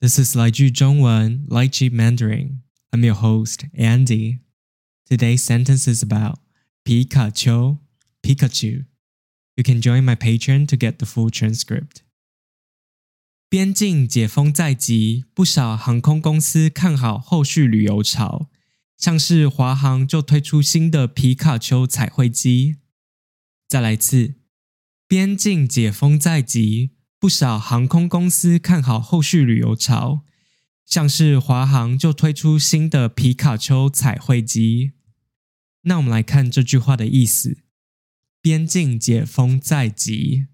This is 来句中文 Lychee Mandarin. I'm your host, Andy. Today's sentence is about Pikachu, Pikachu. You can join my Patreon to get the full transcript. 边境解封在即，不少航空公司看好后续旅游潮，像是华航就推出新的皮卡丘彩绘机。再来一次，边境解封在即， 不少航空公司看好后续旅游潮，像是华航就推出新的皮卡丘彩绘机。那我们来看这句话的意思：边境解封在即，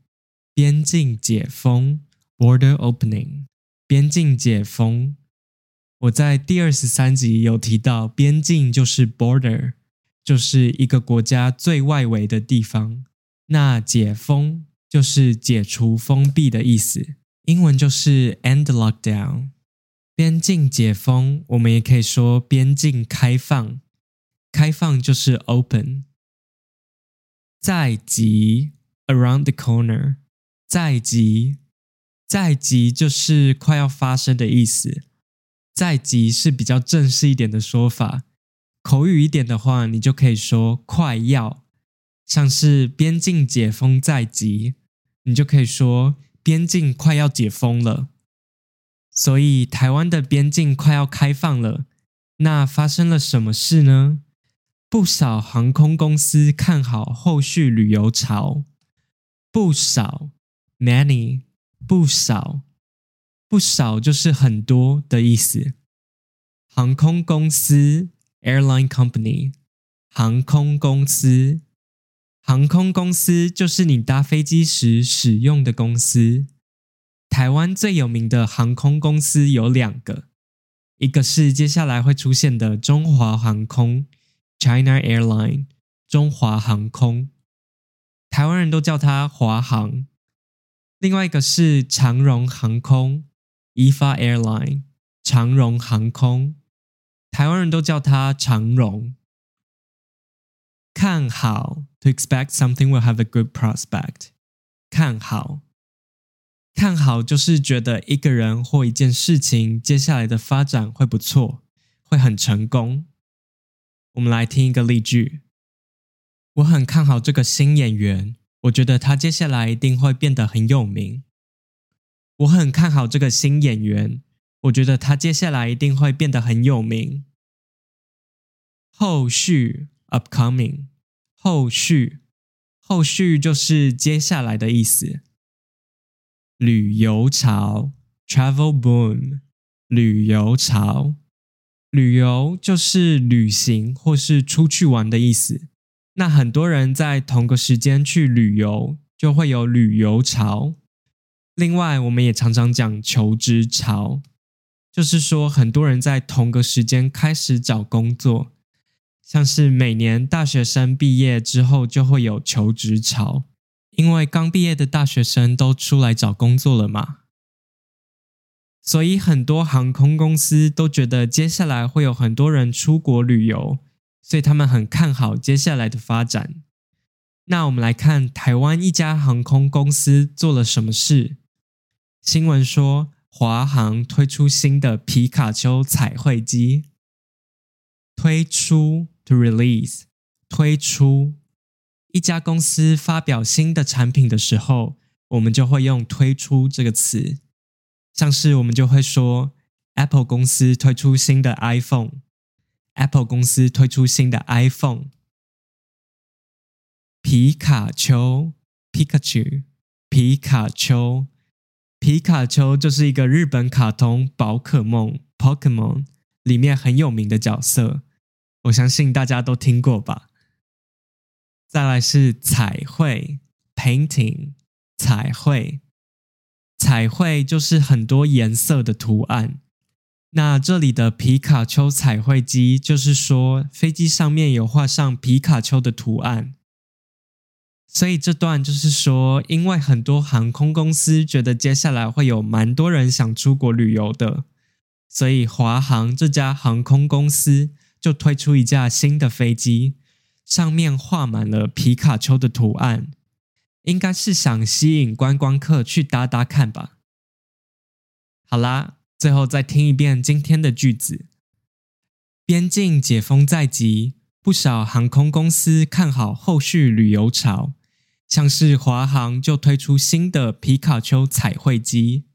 边境解封。Border opening，边境解封。我在第二十三集有提到，边境就是 border，就是一个国家最外围的地方。那解封就是解除封闭的意思，英文就是 end lockdown。边境解封，我们也可以说边境开放，开放就是 open。在即 around the corner，在即。在即就是快要发生的意思，在即是比较正式一点的说法。口语一点的话，你就可以说快要，像是边境解封在即，你就可以说边境快要解封了。所以台湾的边境快要开放了，那发生了什么事呢？不少航空公司看好后续旅游潮，不少，many。不少，不少就是很多的意思。航空公司 （airline company），航空公司，航空公司就是你搭飞机时使用的公司。台湾最有名的航空公司有两个，一个是接下来会出现的中华航空 （China Airline），中华航空，台湾人都叫它华航。另外一个是长荣航空 （EVA Airline），长荣航空，台湾人都叫它长荣。看好，to expect something will have a good prospect。看好，看好就是觉得一个人或一件事情接下来的发展会不错，会很成功。我们来听一个例句：我很看好这个新演员。我觉得他接下来一定会变得很有名。我很看好这个新演员。我觉得他接下来一定会变得很有名。后续 （upcoming），后续，后续就是接下来的意思。旅游潮 （travel boom），旅游潮，旅游就是旅行或是出去玩的意思。那很多人在同个时间去旅游，就会有旅游潮。另外，我们也常常讲求职潮，就是说很多人在同个时间开始找工作，像是每年大学生毕业之后就会有求职潮，因为刚毕业的大学生都出来找工作了嘛。所以很多航空公司都觉得接下来会有很多人出国旅游。所以他们很看好接下来的发展。那我们来看台湾一家航空公司做了什么事。新闻说，华航推出新的皮卡丘彩绘机。推出 to release，推出一家公司发表新的产品的时候，我们就会用推出这个词。像是我们就会说，Apple 公司推出新的 iPhone。Apple 公司推出新的 iPhone，皮卡丘 （Pikachu），皮卡丘，皮卡丘就是一个日本卡通宝可梦 （Pokemon） 里面很有名的角色，我相信大家都听过吧。再来是彩绘 （Painting），彩绘，彩绘就是很多颜色的图案。那这里的皮卡丘彩绘机，就是说飞机上面有画上皮卡丘的图案，所以这段就是说，因为很多航空公司觉得接下来会有蛮多人想出国旅游的，所以华航这家航空公司就推出一架新的飞机，上面画满了皮卡丘的图案，应该是想吸引观光客去搭搭看吧。好啦。最后再听一遍今天的句子：边境解封在即，不少航空公司看好后续旅游潮，像是华航就推出新的皮卡丘彩绘机。